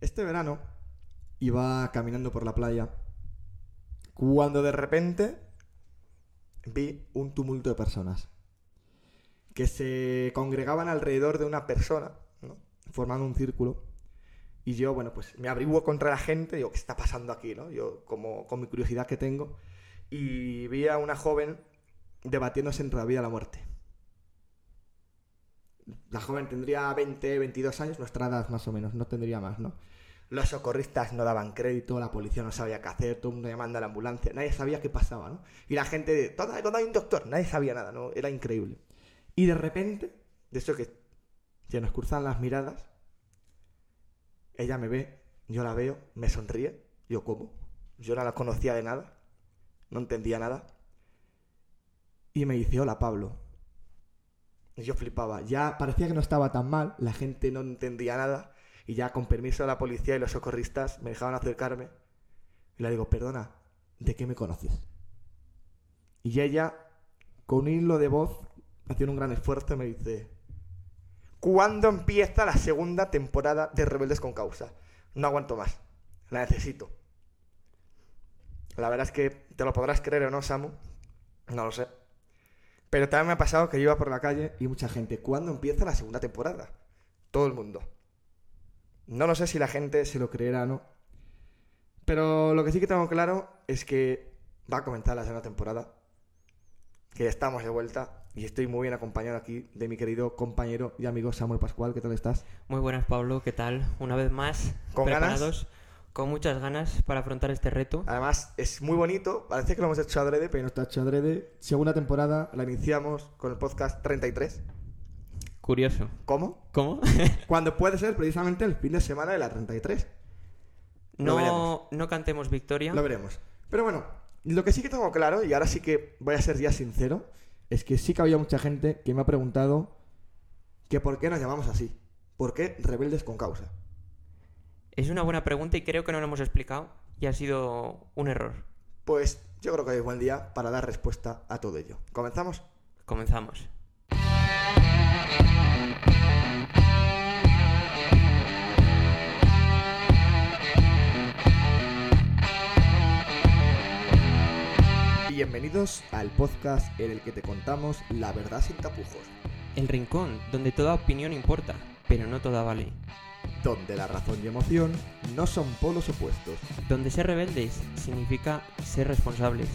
Este verano iba caminando por la playa cuando de repente vi un tumulto de personas que se congregaban alrededor de una persona, ¿no? formando un círculo. Y yo, bueno, pues me abrigo contra la gente, digo, ¿qué está pasando aquí? ¿no? Yo, como con mi curiosidad que tengo, y vi a una joven debatiéndose entre la vida y la muerte. La joven tendría 20, 22 años, nuestra edad más o menos, no tendría más, ¿no? Los socorristas no daban crédito, la policía no sabía qué hacer, todo el mundo llamando a la ambulancia, nadie sabía qué pasaba, ¿no? Y la gente, ¿dónde, dónde hay un doctor? Nadie sabía nada, ¿no? Era increíble. Y de repente, de eso que se nos cruzan las miradas, ella me ve, yo la veo, me sonríe, yo como, yo no la conocía de nada, no entendía nada, y me dice, hola Pablo. Y yo flipaba, ya parecía que no estaba tan mal, la gente no entendía nada, y ya con permiso de la policía y los socorristas me dejaban acercarme. Y le digo, perdona, ¿de qué me conoces? Y ella, con un hilo de voz, haciendo un gran esfuerzo, me dice, ¿cuándo empieza la segunda temporada de Rebeldes con Causa? No aguanto más, la necesito. La verdad es que te lo podrás creer o no, Samu, no lo sé. Pero también me ha pasado que yo iba por la calle y mucha gente, ¿cuándo empieza la segunda temporada? Todo el mundo. No lo sé si la gente se lo creerá o no. Pero lo que sí que tengo claro es que va a comenzar la segunda temporada. Que ya estamos de vuelta. Y estoy muy bien acompañado aquí de mi querido compañero y amigo Samuel Pascual. ¿Qué tal estás? Muy buenas, Pablo. ¿Qué tal? Una vez más, ¿Con preparados, con muchas ganas para afrontar este reto. Además, es muy bonito. Parece que lo hemos hecho adrede, pero no está hecho adrede. Segunda temporada la iniciamos con el podcast 33. Curioso. ¿Cómo? ¿Cómo? Cuando puede ser precisamente el fin de semana de la 33. Lo no, veremos. no cantemos victoria. Lo veremos. Pero bueno, lo que sí que tengo claro, y ahora sí que voy a ser ya sincero, es que sí que había mucha gente que me ha preguntado que por qué nos llamamos así. ¿Por qué rebeldes con causa? Es una buena pregunta y creo que no lo hemos explicado y ha sido un error. Pues yo creo que hoy es buen día para dar respuesta a todo ello. ¿Comenzamos? Comenzamos. Bienvenidos al podcast en el que te contamos la verdad sin tapujos, El rincón donde toda opinión importa, pero no toda vale. Donde la razón y emoción no son polos opuestos, Donde ser rebeldes significa ser responsables.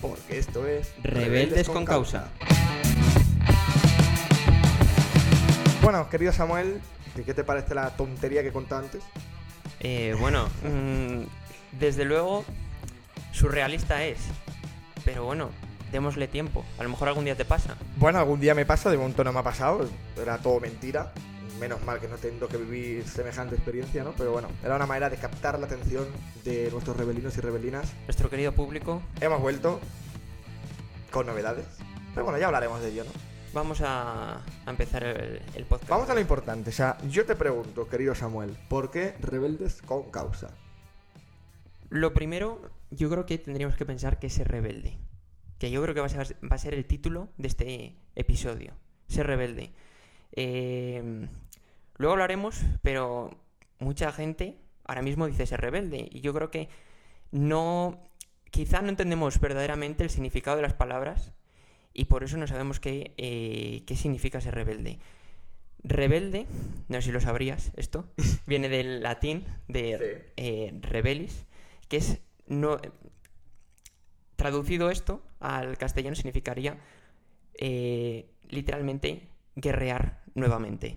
porque esto es Rebeldes con causa. Bueno, querido Samuel, ¿y ¿qué te parece la tontería que contado antes? Eh, bueno, mm, desde luego, surrealista es. Pero bueno, démosle tiempo. A lo mejor algún día te pasa. Bueno, algún día me pasa, de momento no me ha pasado, era todo mentira. Menos mal que no tengo que vivir semejante experiencia, ¿no? Pero bueno, era una manera de captar la atención de nuestros rebelinos y rebelinas. Nuestro querido público, Hemos vuelto con novedades. Pero bueno, ya hablaremos de ello, ¿no? vamos a, a empezar el, el podcast. Vamos a lo importante. O sea, yo te pregunto, querido Samuel, ¿por qué rebeldes con causa? Lo primero, yo creo que tendríamos que pensar que es ser rebelde. Que yo creo que va a ser, va a ser el título de este episodio. Ser rebelde. Eh, luego hablaremos, pero mucha gente ahora mismo dice ser rebelde. Y yo creo que no. Quizá no entendemos verdaderamente el significado de las palabras. Y por eso no sabemos qué, eh, qué significa ser rebelde. Rebelde, no sé si lo sabrías esto, viene del latín de eh, rebelis, que es no traducido esto al castellano significaría eh, literalmente guerrear nuevamente.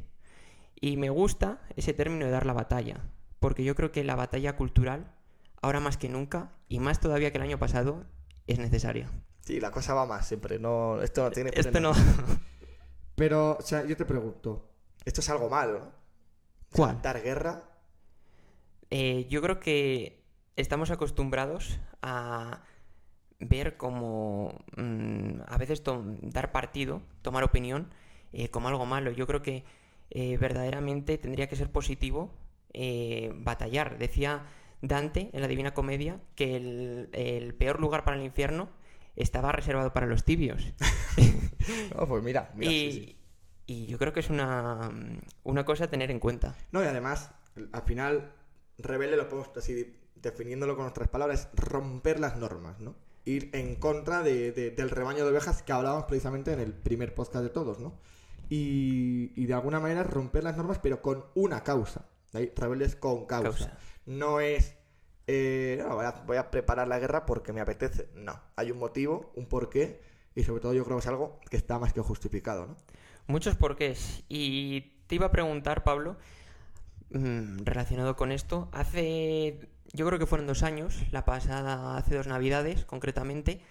Y me gusta ese término de dar la batalla, porque yo creo que la batalla cultural, ahora más que nunca, y más todavía que el año pasado, es necesaria. Sí, la cosa va más siempre. No, esto no tiene Esto no. Pero, o sea, yo te pregunto, esto es algo malo, ¿no? ¿Cuál? Dar guerra. Eh, yo creo que estamos acostumbrados a ver como mm, a veces tom- dar partido, tomar opinión, eh, como algo malo. Yo creo que eh, verdaderamente tendría que ser positivo eh, batallar. Decía Dante en la Divina Comedia que el, el peor lugar para el infierno estaba reservado para los tibios. No, pues mira, mira, y, sí, sí. y yo creo que es una, una cosa a tener en cuenta. No, y además, al final, rebelde lo podemos así definiéndolo con nuestras palabras, es romper las normas, ¿no? Ir en contra de- de- del rebaño de ovejas que hablábamos precisamente en el primer podcast de todos, ¿no? Y, y de alguna manera romper las normas, pero con una causa. ¿de ahí? Rebeldes con causa. Causa. No es, eh, no, voy, a, voy a preparar la guerra porque me apetece. No, hay un motivo, un porqué, y sobre todo yo creo que es algo que está más que justificado, ¿no? Muchos porqués. Y te iba a preguntar, Pablo, mm, relacionado con esto, hace, yo creo que fueron dos años, la pasada, hace dos navidades concretamente,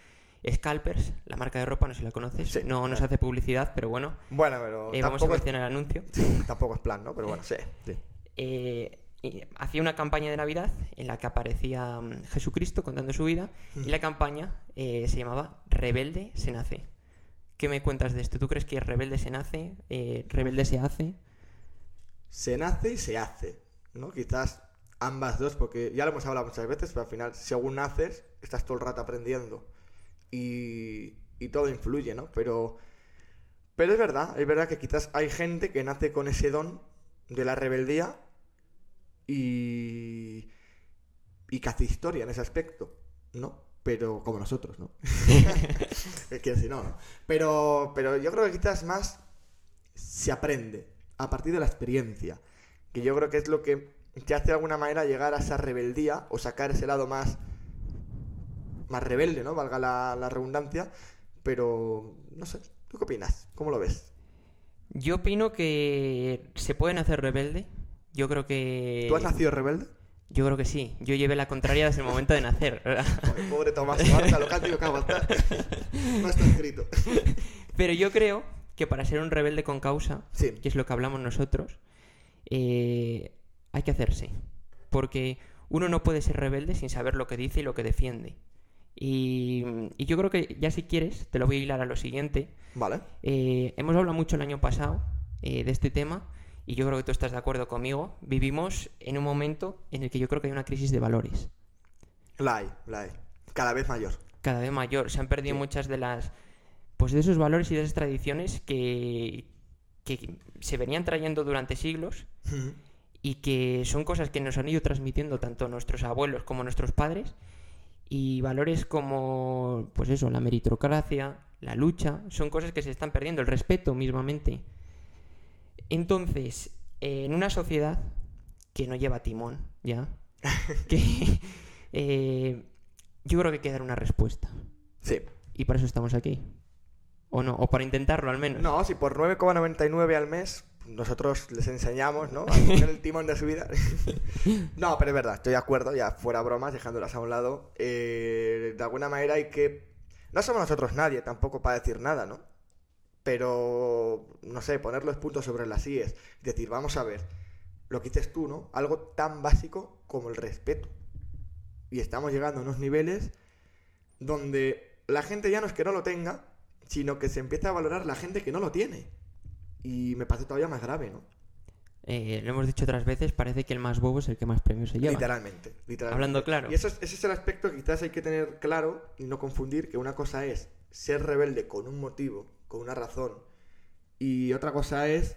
Scalpers, la marca de ropa, no sé si la conoces, Sí, no nos claro. hace publicidad, pero bueno, Bueno, pero eh, vamos a mencionar el anuncio. tampoco es plan, ¿no? Pero bueno, sí. sí. Eh, hacía una campaña de Navidad en la que aparecía mm, Jesucristo contando su vida y la campaña eh, se llamaba Rebelde se nace. ¿Qué me cuentas de esto? ¿Tú crees que rebelde se nace? Eh, ¿Rebelde se hace? se nace y se hace, ¿no? Quizás ambas dos, porque ya lo hemos hablado muchas veces, pero al final, según naces, estás todo el rato aprendiendo y, y todo influye, ¿no? Pero, pero es verdad, es verdad que quizás hay gente que nace con ese don de la rebeldía y, y que hace historia en ese aspecto, ¿no? Pero como nosotros, ¿no? es que si no, ¿no? Pero, pero yo creo que quizás más se aprende a partir de la experiencia. Que yo creo que es lo que te hace de alguna manera llegar a esa rebeldía o sacar ese lado más, más rebelde, ¿no? Valga la, la redundancia. Pero, no sé, ¿tú qué opinas? ¿Cómo lo ves? Yo opino que se pueden hacer rebelde. Yo creo que... ¿Tú has nacido rebelde? Yo creo que sí. Yo llevé la contraria desde el momento de nacer. pobre Tomás Marta, lo que ha tenido que aguantar. No está escrito. Pero yo creo que para ser un rebelde con causa, Sí. que es lo que hablamos nosotros, eh, hay que hacerse. Porque uno no puede ser rebelde sin saber lo que dice y lo que defiende. Y, y yo creo que ya si quieres, te lo voy a hilar a lo siguiente. Vale. Eh, hemos hablado mucho el año pasado eh, de este tema y yo creo que tú estás de acuerdo conmigo. Vivimos en un momento en el que yo creo que hay una crisis de valores. La hay, la hay. Cada vez mayor. cada vez mayor. Se han perdido Sí. muchas de las. Pues de esos valores y de esas tradiciones que, que se venían trayendo durante siglos y que son cosas que nos han ido transmitiendo tanto nuestros abuelos como nuestros padres. Y valores como, pues eso, la meritocracia, la lucha, son cosas que se están perdiendo, el respeto mismamente. Entonces, eh, en una sociedad que no lleva timón, ¿ya? que eh, yo creo que hay que dar una respuesta. Sí. Y para eso estamos aquí. ¿O no? O para intentarlo al menos. No, si por 9,99 al mes nosotros les enseñamos, ¿no? A coger el timón de su vida. no, pero es verdad, estoy de acuerdo, ya fuera bromas, dejándolas a un lado. Eh, de alguna manera hay que... No somos nosotros nadie tampoco para decir nada, ¿no? Pero, no sé, poner los puntos sobre las IES. Decir, vamos a ver, lo que dices tú, ¿no? Algo tan básico como el respeto. Y estamos llegando a unos niveles donde la gente ya no es que no lo tenga, sino que se empieza a valorar la gente que no lo tiene. Y me parece todavía más grave, ¿no? Eh, lo hemos dicho otras veces, parece que el más bobo es el que más premios se lleva. Literalmente, literalmente. Hablando claro. Y eso es- ese es el aspecto que quizás hay que tener claro y no confundir que una cosa es ser rebelde con un motivo, con una razón, y otra cosa es,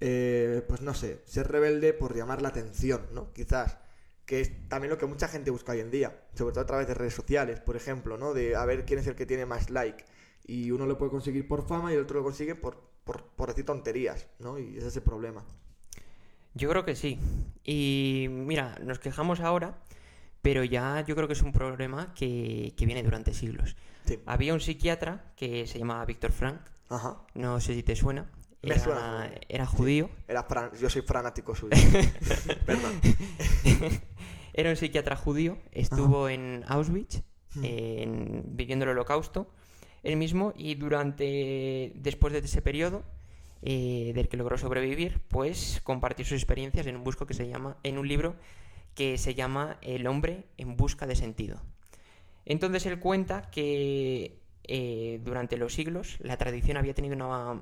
eh, pues no sé, ser rebelde por llamar la atención, ¿no? Quizás, que es también lo que mucha gente busca hoy en día, sobre todo a través de redes sociales, por ejemplo, ¿no? De a ver quién es el que tiene más like. Y uno lo puede conseguir por fama y el otro lo consigue por, por, por decir tonterías, ¿no? Y ese es el problema. Yo creo que sí. Y mira, nos quejamos ahora, pero ya yo creo que es un problema que, que viene durante siglos. Sí. Había un psiquiatra que se llamaba Víctor Frank, Ajá. no sé si te suena. Me Era, suena. era judío. Era fran- yo soy fanático suyo. Perdón. Era un psiquiatra judío, estuvo en Auschwitz, Hmm. en- viviendo el holocausto, él mismo, y durante, después de ese periodo, eh, del que logró sobrevivir, pues compartió sus experiencias en un, busco que se llama, en un libro que se llama El hombre en busca de sentido. Entonces él cuenta que eh, durante los siglos la tradición había tenido una-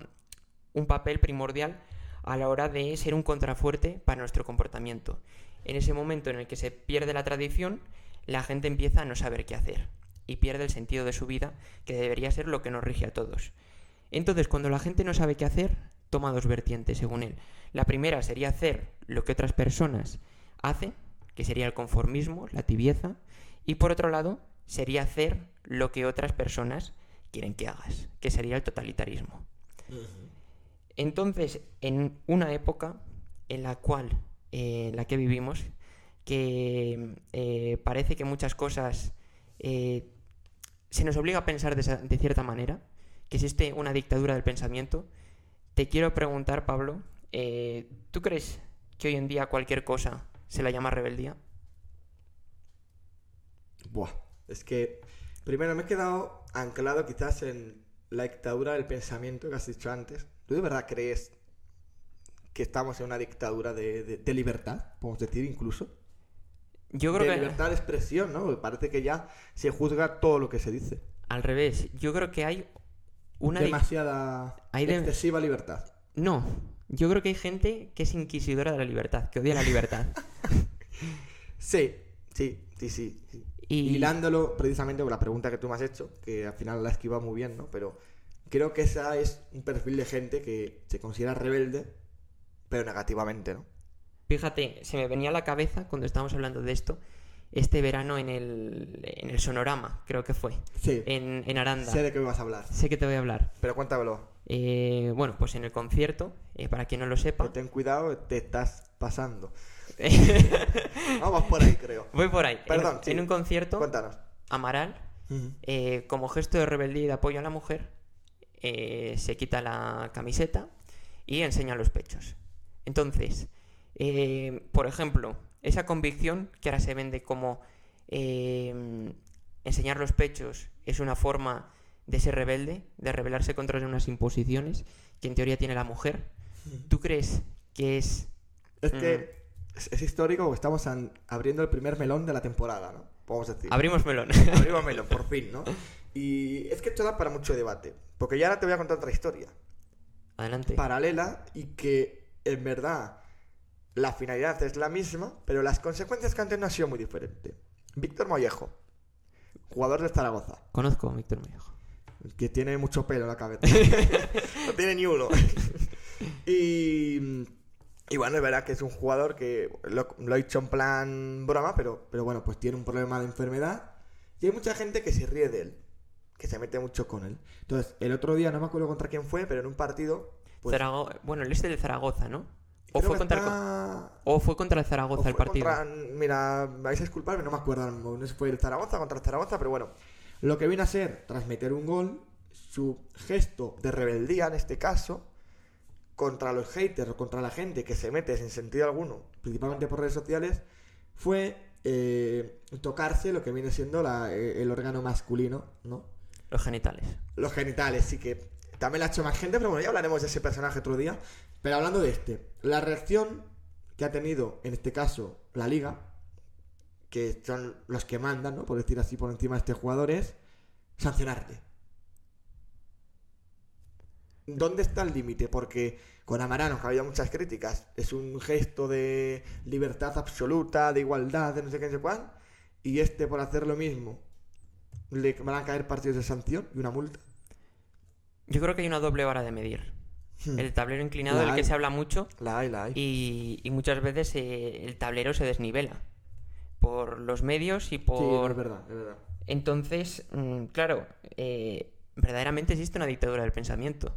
un papel primordial a la hora de ser un contrafuerte para nuestro comportamiento. En ese momento en el que se pierde la tradición, la gente empieza a no saber qué hacer y pierde el sentido de su vida, que debería ser lo que nos rige a todos. Entonces, cuando la gente no sabe qué hacer, toma dos vertientes, según él. La primera sería hacer lo que otras personas hacen, que sería el conformismo, la tibieza, y por otro lado sería hacer lo que otras personas quieren que hagas, que sería el totalitarismo. Entonces, en una época en la cual, eh, en la que vivimos, que eh, parece que muchas cosas eh, se nos obliga a pensar de, cierta manera, que existe una dictadura del pensamiento, te quiero preguntar, Pablo, eh, ¿tú crees que hoy en día cualquier cosa se la llama rebeldía? Buah, es que primero me he quedado anclado quizás en la dictadura del pensamiento que has dicho antes. ¿Tú de verdad crees que estamos en una dictadura de- de libertad, podemos decir incluso? Yo creo de que libertad de expresión, ¿no? Porque Parece que ya se juzga todo lo que se dice. al revés, yo creo que hay una... Demasiada hay de- excesiva libertad. No, yo creo que hay gente que es inquisidora de la libertad, que odia la libertad. Sí, sí, sí, sí. sí. Y Hilándolo precisamente con la pregunta que tú me has hecho, que al final la esquiva muy bien, ¿no? Pero creo que esa es un perfil de gente que se considera rebelde, pero negativamente, ¿no? Fíjate, se me venía a la cabeza cuando estábamos hablando de esto, este verano en el, en el Sonorama, creo que fue, Sí, en, en Aranda. sé de qué me vas a hablar, Sé que te voy a hablar. pero cuéntamelo. Eh, bueno, pues en el concierto, eh, para quien no lo Pero sepa, ten cuidado, te estás pasando. Vamos por ahí, creo. voy por ahí. Perdón, en, sí. un concierto, Cuéntanos. Amaral, eh, como gesto de rebeldía y de apoyo a la mujer, eh, se quita la camiseta y enseña los pechos. Entonces, eh, por ejemplo, esa convicción que ahora se vende como eh, enseñar los pechos es una forma de ser rebelde, de rebelarse contra unas imposiciones que en teoría tiene la mujer. ¿Tú crees que es... Es Mm. que es, es histórico porque estamos an- abriendo el primer melón de la temporada, ¿no? Podemos decir. Abrimos melón. Abrimos melón, por fin, ¿no? Y es que esto da para mucho debate. Porque ya ahora te voy a contar otra historia. Adelante. paralela y que en verdad la finalidad es la misma, pero las consecuencias que antes no han sido muy diferentes. Víctor Mollejo, jugador de Zaragoza, Conozco a Víctor Mellejo. que tiene mucho pelo en la cabeza. no tiene ni uno. y, y bueno, es verdad que es un jugador que lo, lo he dicho en plan broma, pero, pero bueno, pues tiene un problema de enfermedad. Y hay mucha gente que se ríe de él, que se mete mucho con él. Entonces, el otro día, no me acuerdo contra quién fue, pero en un partido... Pues, Zarago- Bueno, el este del Zaragoza, ¿no? O fue, contra el, o fue contra el Zaragoza el partido. contra- mira, me vais a disculparme, no me acuerdo, no sé si fue el Zaragoza contra el Zaragoza, pero bueno, lo que viene a ser, tras meter un gol, su gesto de rebeldía en este caso, contra los haters o contra la gente que se mete sin sentido alguno, principalmente por redes sociales, fue eh, tocarse lo que viene siendo la- eh, el órgano masculino, ¿no? Los genitales. Los genitales, sí que también lo ha hecho más gente, pero bueno, ya hablaremos de ese personaje otro día. Pero hablando de este, la reacción que ha tenido, en este caso, la liga, que son los que mandan, ¿no? Por decir así, por encima de este jugador, es sancionarle. ¿Dónde está el límite? Porque con Amarano, que ha habido muchas críticas, es un gesto de libertad absoluta, de igualdad, de no sé qué, no sé cuál, y este por hacer lo mismo le van a caer partidos de sanción y una multa. Yo creo que hay una doble vara de medir. Hmm. El tablero inclinado La del que se habla mucho La hay, la hay. y, y muchas veces eh, el tablero se desnivela por los medios y Sí, por... es verdad, es verdad. Entonces, mm, claro, eh, verdaderamente existe una dictadura del pensamiento.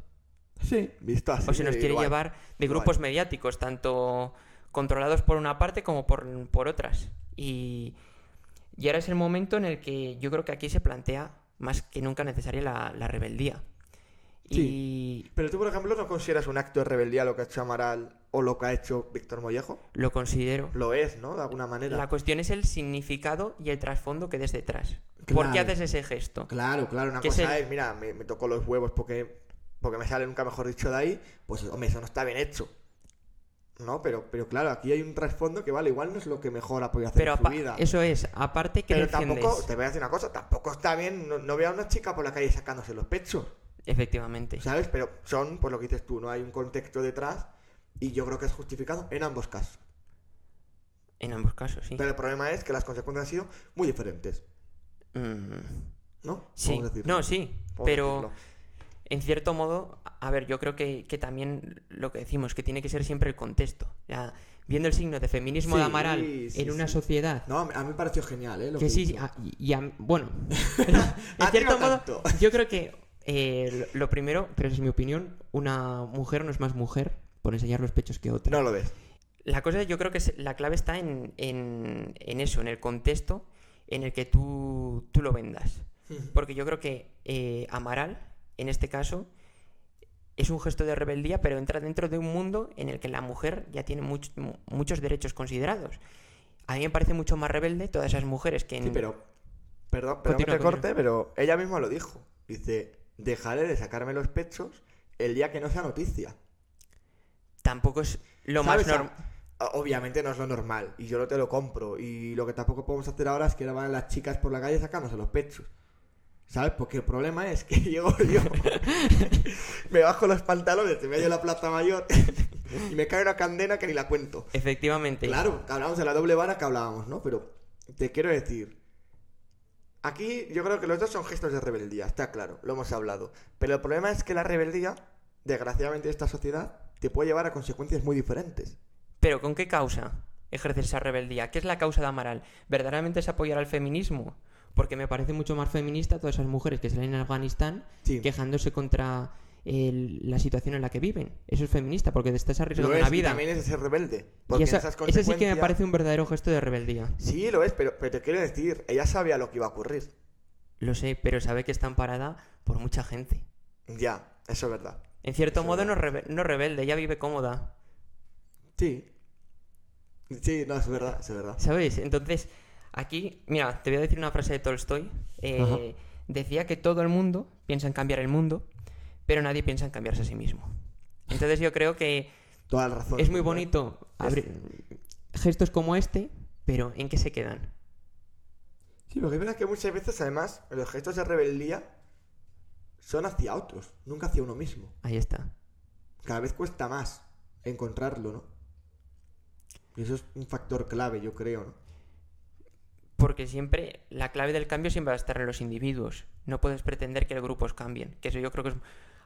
Sí, visto así. O se nos quiere igual. llevar de Igual. grupos mediáticos, tanto controlados por una parte como por, por otras. Y, y ahora es el momento en el que yo creo que aquí se plantea más que nunca necesaria la, la rebeldía. Y Pero tú, por ejemplo, ¿no consideras un acto de rebeldía lo que ha hecho Amaral o lo que ha hecho Víctor Mollejo? lo considero. Lo es, ¿no? De alguna manera. La cuestión es el significado y el trasfondo que des detrás. ¿Por qué haces ese gesto? Claro, claro, una es cosa el- es, mira, me, me tocó los huevos porque, porque me sale nunca mejor dicho de ahí, pues hombre, eso no está bien hecho. No, pero, pero claro, aquí hay un trasfondo que vale, igual no es lo que mejor ha podido hacer Pero en su vida. eso es, aparte que pero defiendes. tampoco, te voy a decir una cosa, tampoco está bien, no, no veo a una chica por la calle sacándose los pechos. Efectivamente. ¿Sabes? Pero son, por lo que dices tú, no hay un contexto detrás y yo creo que es justificado en ambos casos. En ambos casos, sí. Pero el problema es que las consecuencias han sido muy diferentes, Mm, ¿no? sí. No, sí. Pero decirlo. en cierto modo, a ver, yo creo que, que también lo que decimos, que tiene que ser siempre el contexto. Ya, viendo el signo de feminismo de Amaral sí, en una sociedad No, a mí me pareció genial, ¿eh? Lo que que sí, ah, y, a- bueno, en cierto modo, yo creo que eh, lo primero, pero esa es mi opinión, una mujer no es más mujer por enseñar los pechos que otra. No lo ves. La cosa yo creo que es- la clave está en, en- en eso, en el contexto en el que tú, tú lo vendas. Porque yo creo que eh, Amaral, en este caso, es un gesto de rebeldía, pero entra dentro de un mundo en el que la mujer ya tiene much- mu- muchos derechos considerados. A mí me parece mucho más rebelde todas esas mujeres que... en- Sí, pero. Perdón, perdón que te corte, pero ella misma lo dijo. Dice: Dejaré de sacarme los pechos el día que no sea noticia. Tampoco es lo ¿Sabes? más normal. Obviamente no es lo normal. Y yo no te lo compro. Y lo que tampoco podemos hacer ahora es que ahora van las chicas por la calle sacándose los pechos. ¿Sabes? Porque el problema es que llego yo, me bajo los pantalones de medio de la plaza mayor y me cae una candena que ni la cuento. Efectivamente. Claro, hablamos de la doble vara que hablábamos, ¿no? Pero te quiero decir, aquí yo creo que los dos son gestos de rebeldía, está claro, lo hemos hablado. Pero el problema es que la rebeldía, desgraciadamente, de esta sociedad, te puede llevar a consecuencias muy diferentes. Pero ¿con qué causa ejercer esa rebeldía? ¿Qué es la causa de Amaral? ¿Verdaderamente es apoyar al feminismo? Porque me parece mucho más feminista todas esas mujeres que salen en Afganistán Sí. quejándose contra el- la situación en la que viven. Eso es feminista, porque te estás arriesgando es, una y vida. también es ser rebelde. Y Porque esa- esas ese sí que me parece un verdadero gesto de rebeldía. Sí, lo es, pero, pero te quiero decir, ella sabía lo que iba a ocurrir. Lo sé, pero sabe que está amparada por mucha gente. Ya, eso es verdad. En cierto Eso modo no, rebe- no rebelde, ella vive cómoda. Sí. Sí, no, es verdad, es verdad. ¿Sabes? Entonces, aquí, mira, te voy a decir una frase de Tolstoy. Eh, decía que todo el mundo piensa en cambiar el mundo, pero nadie piensa en cambiarse a sí mismo. Entonces yo creo que Toda la razón. es muy ¿verdad? bonito abrir gestos como este, pero ¿en qué se quedan? Sí, lo que pasa es que muchas veces, además, los gestos de rebeldía son hacia otros, nunca hacia uno mismo. Ahí está. Cada vez cuesta más encontrarlo, ¿no? Y eso es un factor clave, yo creo, ¿no? Porque siempre la clave del cambio siempre va a estar en los individuos. No puedes pretender que los grupos cambien. Que eso yo creo que es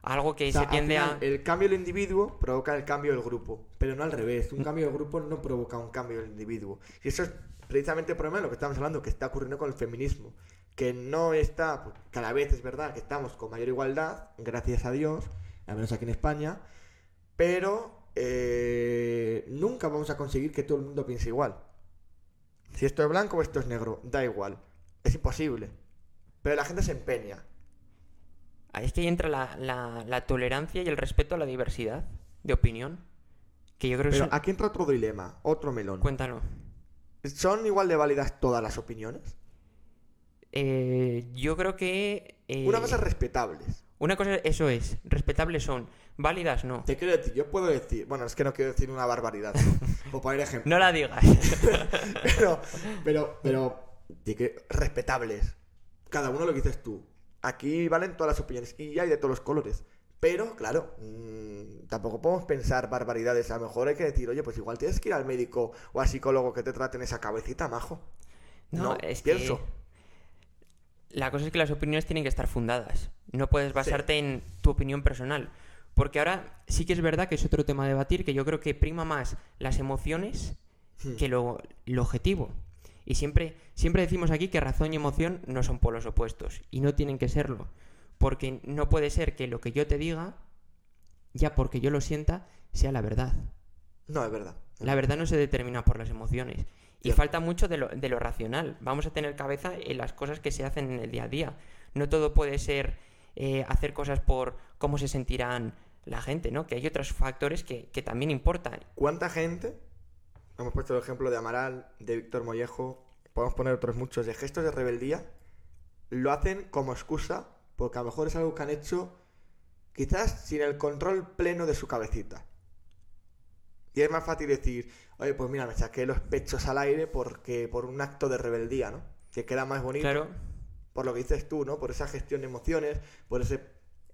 algo que O sea, se tiende final, a... El cambio del individuo provoca el cambio del grupo, pero no al revés. Un cambio del grupo no provoca un cambio del individuo. Y eso es precisamente el problema de lo que estamos hablando, que está ocurriendo con el feminismo. Que no está, pues, cada vez es verdad que estamos con mayor igualdad, gracias a Dios, al menos aquí en España, pero eh, nunca vamos a conseguir que todo el mundo piense igual. Si esto es blanco o esto es negro, da igual. Es imposible. Pero la gente se empeña. Ahí es que ahí entra la, la- la tolerancia y el respeto a la diversidad de opinión. Que yo creo que Pero son- aquí entra otro dilema, otro melón. Cuéntalo. ¿Son igual de válidas todas las opiniones? Eh, yo creo que... eh, Una cosa respetables. una cosa, eso es. Respetables son. Válidas no. Te quiero decir, yo puedo decir, bueno, es que no quiero decir una barbaridad, ¿no? por poner ejemplo. No la digas. Pero, pero, pero, que respetables. Cada uno lo que dices tú. Aquí valen todas las opiniones y hay de todos los colores. Pero, claro, mm, tampoco podemos pensar barbaridades. A lo mejor hay que decir, oye, pues igual tienes que ir al médico o al psicólogo que te traten esa cabecita, majo. No, No, es pienso. que la cosa es que las opiniones tienen que estar fundadas. No puedes basarte en tu opinión personal. Porque ahora sí que es verdad que es otro tema a debatir, que yo creo que prima más las emociones Hmm. que lo, lo objetivo. Y siempre, siempre decimos aquí que razón y emoción no son polos opuestos. Y no tienen que serlo. Porque no puede ser que lo que yo te diga, ya porque yo lo sienta, sea la verdad. No, es verdad. La verdad no se determina por las emociones. Y Cierto. falta mucho de lo, de lo racional. Vamos a tener cabeza en las cosas que se hacen en el día a día. No todo puede ser eh, hacer cosas por cómo se sentirán la gente, ¿no? Que hay otros factores que, que también importan. ¿Cuánta gente? Hemos puesto el ejemplo de Amaral, de Víctor Mollejo, podemos poner otros muchos, de gestos de rebeldía, lo hacen como excusa, porque a lo mejor es algo que han hecho quizás sin el control pleno de su cabecita. Y es más fácil decir, oye, pues mira, me saqué los pechos al aire porque por un acto de rebeldía, ¿no? Que queda más bonito. Claro, Por lo que dices tú, ¿no? Por esa gestión de emociones, por ese...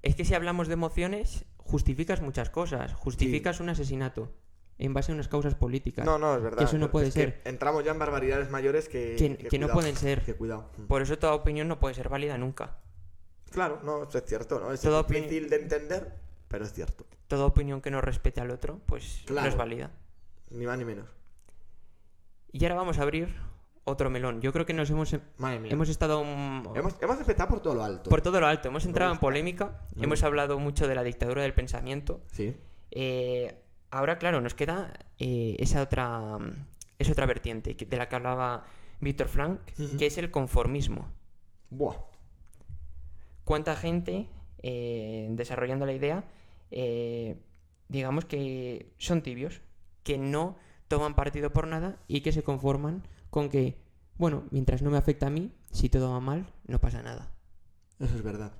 es que si hablamos de emociones, justificas muchas cosas. Justificas un asesinato en base a unas causas políticas. No, no, es verdad. Que eso no puede ser. entramos ya en barbaridades mayores que... Que- que no pueden ser. Que cuidado. Mm. Por eso toda opinión no puede ser válida nunca. Claro, no, eso es cierto, ¿no? Es Toda difícil de entender, pero es cierto. Toda opinión que no respete al otro, pues no es válida. Ni más ni menos. Y ahora vamos a abrir otro melón. Yo creo que nos hemos, Madre mía. hemos estado Hemos, hemos empezado por todo lo alto. por todo lo alto. Hemos entrado en polémica. Hemos hablado mucho de la dictadura del pensamiento. Sí. Eh, ahora, claro, nos queda eh, esa otra, otra vertiente de la que hablaba Víctor Frank, que es el conformismo. Buah. ¿Cuánta gente, eh, desarrollando la idea, eh, digamos que son tibios, que no toman partido por nada y que se conforman con que, bueno, mientras no me afecta a mí, si todo va mal, no pasa nada. Eso es verdad.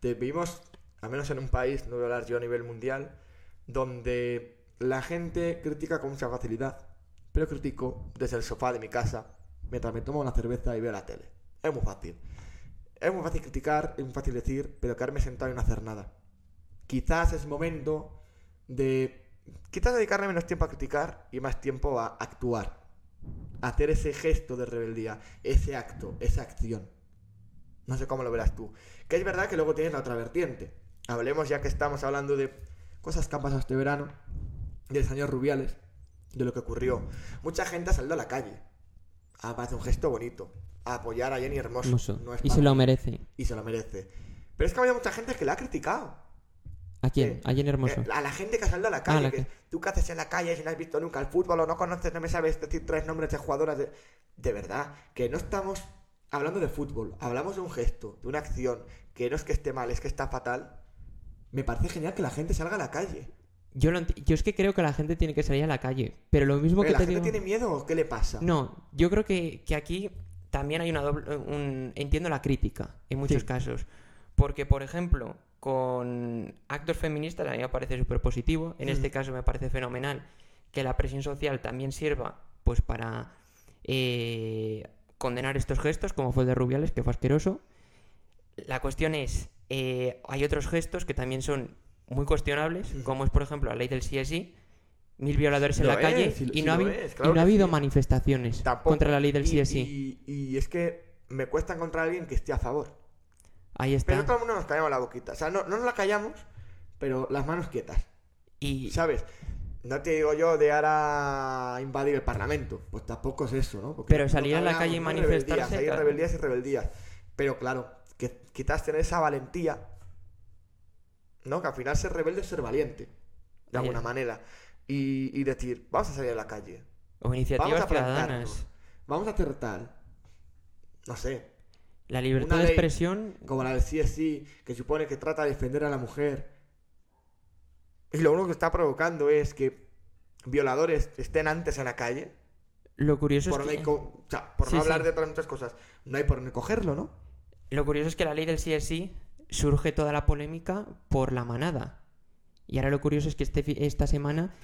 Te- vivimos, al menos en un país, no voy a hablar yo a nivel mundial, donde la gente critica con mucha facilidad. Pero critico desde el sofá de mi casa, mientras me tomo una cerveza y veo la tele. Es muy fácil. Es muy fácil criticar, es muy fácil decir, pero quedarme sentado y no hacer nada. Quizás es momento de... Quizás dedicarle menos tiempo a criticar y más tiempo a actuar. Hacer ese gesto de rebeldía, ese acto, esa acción. No sé cómo lo verás tú. Que es verdad que luego tienes la otra vertiente. Hablemos ya que estamos hablando de cosas que han pasado este verano, del señor Rubiales, de lo que ocurrió. Mucha gente ha salido a la calle. A hacer un gesto bonito. A apoyar a Jenny Hermoso. Hermoso. No es y se lo merece. Y se lo merece. Pero es que había mucha gente que la ha criticado. ¿A quién? Eh, A Jenny Hermoso. Eh, a la gente que ha salido a la calle. la que, que- Tú que haces en la calle si no has visto nunca el fútbol o no conoces, no me sabes decir tres nombres de jugadoras de... De verdad, que no estamos hablando de fútbol. Hablamos de un gesto, de una acción. Que no es que esté mal, es que está fatal. Me parece genial que la gente salga a la calle. Yo, lo yo es que creo que la gente tiene que salir a la calle. Pero lo mismo Eh, que ¿La te gente digo... tiene miedo o qué le pasa? No, yo creo que, que aquí también hay una doble... un- entiendo la crítica en muchos Sí. casos. Porque, por ejemplo, con actos feministas a mí me parece súper positivo. En Mm. este caso me parece fenomenal que la presión social también sirva pues para eh, condenar estos gestos, como fue el de Rubiales, que fue asqueroso. La cuestión es, eh, hay otros gestos que también son muy cuestionables, Mm. como es, por ejemplo, la ley del sí sí, mil violadores en la calle es, sí- y sí no, ha es, y claro no que ha habido sí. manifestaciones Tampoco. contra la ley del Y- sí sí. Y, y es que me cuesta encontrar a alguien que esté a favor. Ahí está. Pero todo el mundo nos callamos la boquita. O sea, no, no nos la callamos, pero las manos quietas. Y ¿Sabes? No te digo yo de ahora invadir el Parlamento. Pues tampoco es eso, ¿no? Porque Pero salir a la calle y ¿no? manifestarse, Rebeldías, hay rebeldías y rebeldías. Pero claro, que quizás tener esa valentía, ¿no? Que al final ser rebelde es ser valiente, de alguna manera. Y, y decir, vamos a salir a la calle, o vamos iniciativas a plantarnos, ciudadanas. vamos a hacer tal. No sé, La libertad de expresión, como la del CSI, que supone que trata de defender a la mujer. Y lo único que está provocando es que violadores estén antes en la calle. lo curioso Por, es no, que... o sea, por Sí, no hablar sí. de otras muchas cosas. No hay por dónde cogerlo, ¿no? Lo curioso es que la ley del sí surge toda la polémica por la manada. Y ahora lo curioso es que este, esta semana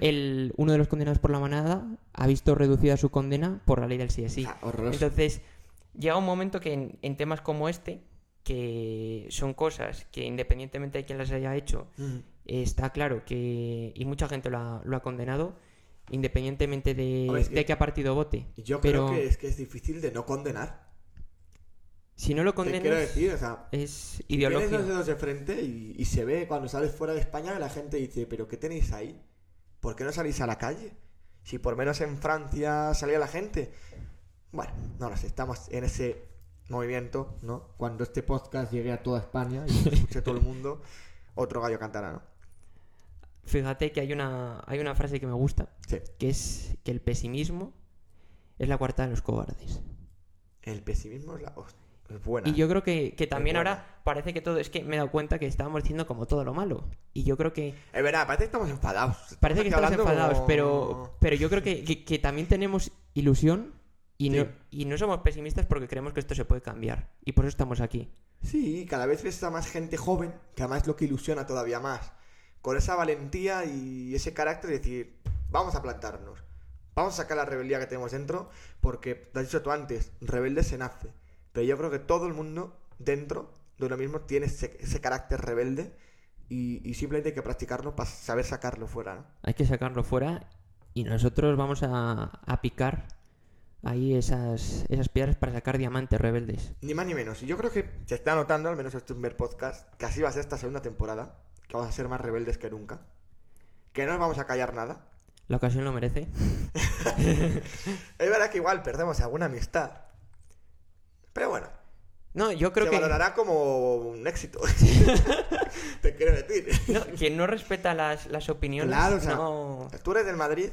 el, uno de los condenados por la manada ha visto reducida su condena por la ley del sí es sí. O sea, horroroso. Entonces, llega un momento que en, en temas como este, que son cosas que independientemente de quién las haya hecho, Mm. está claro que, y mucha gente lo ha, lo ha condenado, independientemente de, Hombre, es que- de qué partido vote. Y Yo Pero creo que es que es difícil de no condenar. Si no lo Te condenas, quiero decir, o sea, es tienes los dedos de frente y, y se ve cuando sales fuera de España la gente dice, pero ¿qué tenéis ahí? ¿Por qué no salís a la calle? Si por menos en Francia salía la gente. Bueno, no lo sé, estamos en ese movimiento, ¿no? Cuando este podcast llegue a toda España y lo escuche todo el mundo, otro gallo cantará, ¿no? Fíjate que hay una, hay una frase que me gusta, Sí. que es que el pesimismo es la cuarta de los cobardes. El pesimismo es la buena. Y yo creo que, que también ahora parece que todo, es que me he dado cuenta que estábamos diciendo como todo lo malo. Y yo creo que Es verdad, parece que estamos enfadados. Parece que estamos enfadados, como- pero, pero yo creo que, que- que también tenemos ilusión y, Sí. no, y no somos pesimistas porque creemos que esto se puede cambiar. Y por eso estamos aquí. Sí, cada vez ves a más gente joven, que además es lo que ilusiona todavía más, con esa valentía y ese carácter de decir, vamos a plantarnos, vamos a sacar la rebeldía que tenemos dentro, porque, te has dicho tú antes, rebelde se nace, pero yo creo que todo el mundo dentro de uno mismo tiene ese, ese carácter rebelde y, y simplemente hay que practicarlo para saber sacarlo fuera, ¿no? Hay que sacarlo fuera y nosotros vamos a, a picar ahí esas, esas piedras para sacar diamantes rebeldes. Ni más ni menos. Y yo creo que se está notando, al menos este primer podcast, que así va a ser esta segunda temporada. Que vamos a ser más rebeldes que nunca. Que no nos vamos a callar nada. La ocasión lo merece. Es verdad que igual perdemos alguna amistad. Pero bueno, No, yo creo se que valorará como un éxito. Te quiero decir. no, quien no respeta las, las opiniones Claro, o sea, no, Tú eres del Madrid,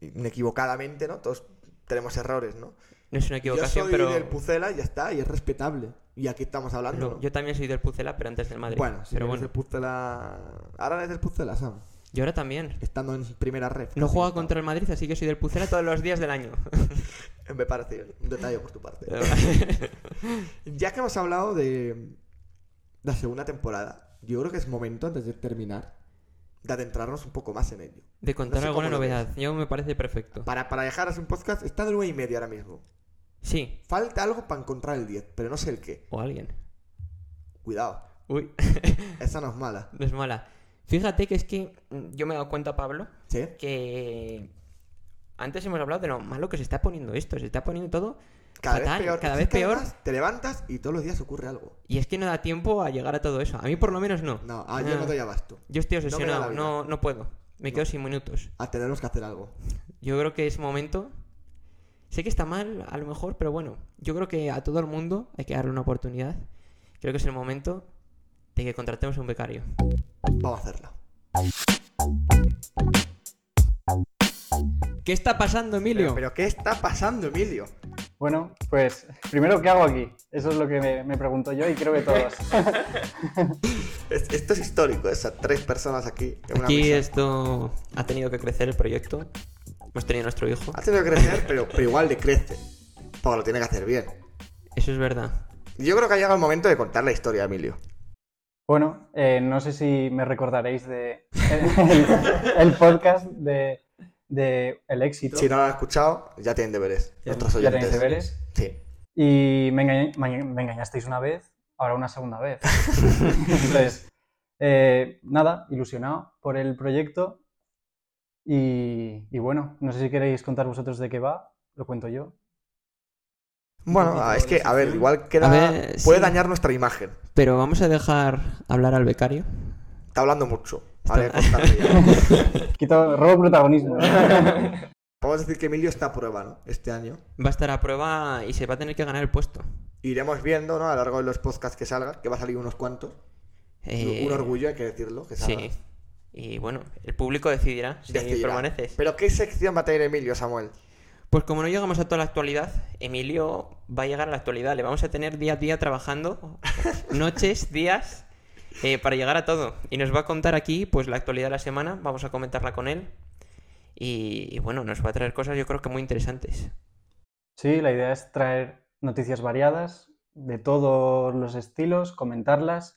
inequivocadamente, ¿no? Todos tenemos errores, ¿no? no es una Yo equivocación, soy pero del Pucela y ya está, y es respetable. Y aquí estamos hablando. yo también soy del Pucela, pero antes del Madrid. Bueno, si pero bueno, del Pucela... Ahora eres del Pucela, Sam. Yo ahora también. Estando en primera red. No juega contra el Madrid, así que soy del Pucela todos los días del año. Me parece un detalle por tu parte. Ya que hemos hablado de la segunda temporada, yo creo que es momento, antes de terminar, de adentrarnos un poco más en ello. De contar sé alguna novedad. Yo me parece perfecto. Para, para un podcast, está de 9 y media ahora mismo. Sí, Falta algo para encontrar el 10, pero no sé el qué. o alguien. Cuidado, Uy, esa no es mala. no es mala. Fíjate que es que mm, yo me he dado cuenta, Pablo, ¿Sí? que antes hemos hablado de lo malo que se está poniendo esto. Se está poniendo todo Cada fatal, vez peor. cada vez peor. Te levantas y todos los días ocurre algo. Y es que no da tiempo a llegar a todo eso. A mí por lo menos no. No, ah, yo no doy abasto. Yo estoy obsesionado, vida. no, no puedo. Me quedo No. sin minutos. A tenemos que hacer algo. Yo creo que es momento. Sé que está mal, a lo mejor, pero bueno, yo creo que a todo el mundo hay que darle una oportunidad. Creo que es el momento de que contratemos un becario. Vamos a hacerlo. ¿Qué está pasando, Emilio? Pero, pero ¿qué está pasando, Emilio? Bueno, pues primero, ¿qué hago aquí? Eso es lo que me, me pregunto yo y creo que todos. Es- Esto es histórico, esas tres personas aquí en una Aquí mesa. esto ha tenido que crecer el proyecto. Hemos tenido nuestro hijo. Ha tenido que crecer, pero, pero igual le crece. Porque lo tiene que hacer bien. Eso es verdad. Yo creo que ha llegado el momento de contar la historia, Emilio. Bueno, eh, no sé si me recordaréis de el, el podcast de, de El Éxito. Si no lo han escuchado, ya tienen deberes. Nuestros ya oyentes. tenéis deberes. Sí. Y me, engañé- me- me engañasteis una vez, ahora una segunda vez. Entonces, eh, nada, ilusionado por el proyecto. Y, y bueno, no sé si queréis contar vosotros de qué va, lo cuento yo. Bueno, es que, a ver, igual queda. A ver, puede sí. dañar nuestra imagen. Pero vamos a dejar hablar al becario. Está hablando mucho. Vale. Quito, robo protagonismo. Podemos decir que Emilio está a prueba, ¿no? Este año. Va a estar a prueba y se va a tener que ganar el puesto. Iremos viendo, ¿no? A lo largo de los podcasts que salgan, que va a salir unos cuantos. Eh, Un orgullo, hay que decirlo, que salga. Sí. Y bueno, el público decidirá si Decidirá. permaneces. Pero ¿qué sección va a tener Emilio, Samuel? Pues como no llegamos a toda la actualidad, Emilio va a llegar a la actualidad. Le vamos a tener día a día trabajando, noches, días, eh, para llegar a todo. Y nos va a contar aquí, pues, la actualidad de la semana. Vamos a comentarla con él. Y, y, bueno, nos va a traer cosas yo creo que muy interesantes. Sí, la idea es traer noticias variadas, de todos los estilos, comentarlas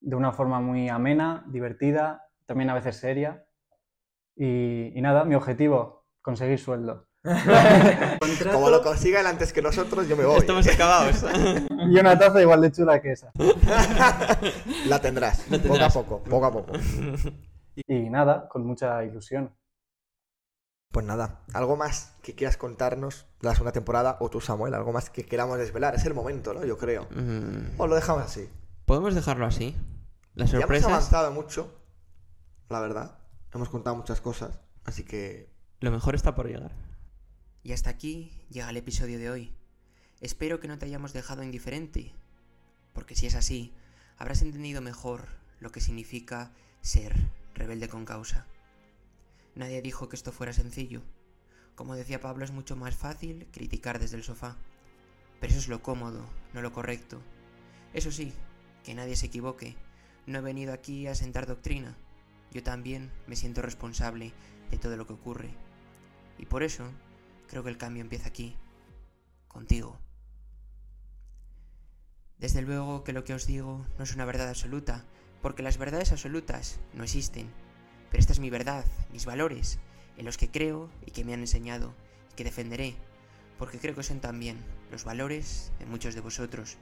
de una forma muy amena, divertida, también a veces seria. Y, y nada, mi objetivo, conseguir sueldo. Como lo consiga él antes que nosotros, yo me voy. Estamos acabados. Y una taza igual de chula que esa. La tendrás. La Poco a poco, poco a poco. Y nada, con mucha ilusión. Pues nada, algo más que quieras contarnos de la segunda temporada o tú, Samuel, algo más que queramos desvelar. Es el momento, ¿no? Yo creo. Mm, O lo dejamos así. Podemos dejarlo así. Las Ya hemos sorpresas, avanzado mucho, la verdad. Hemos contado muchas cosas, así que lo mejor está por llegar. Y hasta aquí llega el episodio de hoy. Espero que no te hayamos dejado indiferente, porque si es así, habrás entendido mejor lo que significa ser rebelde con causa. Nadie dijo que esto fuera sencillo. Como decía Pablo, es mucho más fácil criticar desde el sofá. Pero eso es lo cómodo, no lo correcto. Eso sí, que nadie se equivoque. No he venido aquí a sentar doctrina. Yo también me siento responsable de todo lo que ocurre. Y por eso creo que el cambio empieza aquí, contigo. Desde luego que lo que os digo no es una verdad absoluta, porque las verdades absolutas no existen. Pero esta es mi verdad, mis valores, en los que creo y que me han enseñado, y que defenderé, porque creo que son también los valores de muchos de vosotros.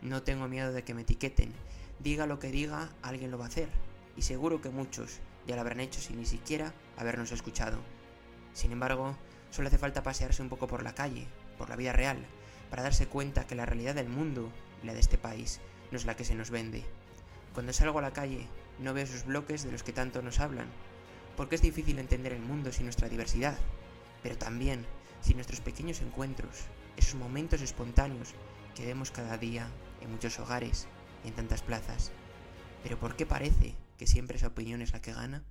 No tengo miedo de que me etiqueten, diga lo que diga, alguien lo va a hacer, y seguro que muchos ya lo habrán hecho sin ni siquiera habernos escuchado. Sin embargo, Solo hace falta pasearse un poco por la calle, por la vida real, para darse cuenta que la realidad del mundo la de este país no es la que se nos vende. Cuando salgo a la calle, no veo esos bloques de los que tanto nos hablan, porque es difícil entender el mundo sin nuestra diversidad, pero también sin nuestros pequeños encuentros, esos momentos espontáneos que vemos cada día en muchos hogares y en tantas plazas. Pero ¿por qué parece que siempre esa opinión es la que gana?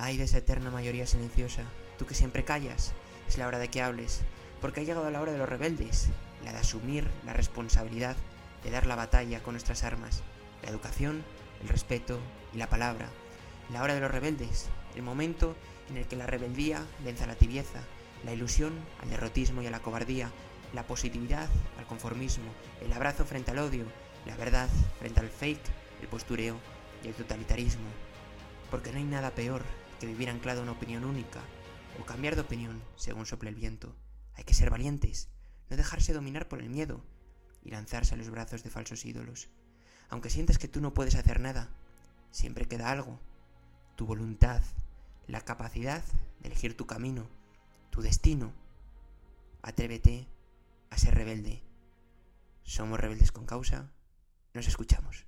Ay de esa eterna mayoría silenciosa, tú que siempre callas, es la hora de que hables, porque ha llegado la hora de los rebeldes, la de asumir la responsabilidad de dar la batalla con nuestras armas, la educación, el respeto y la palabra, la hora de los rebeldes, el momento en el que la rebeldía vence a la tibieza, la ilusión al derrotismo y a la cobardía, la positividad al conformismo, el abrazo frente al odio, la verdad frente al fake, el postureo y el totalitarismo. Porque no hay nada peor que vivir anclado a una opinión única o cambiar de opinión según sople el viento. Hay que ser valientes, no dejarse dominar por el miedo y lanzarse a los brazos de falsos ídolos. Aunque sientas que tú no puedes hacer nada, siempre queda algo, tu voluntad, la capacidad de elegir tu camino, tu destino. Atrévete a ser rebelde. Somos rebeldes con causa. Nos escuchamos.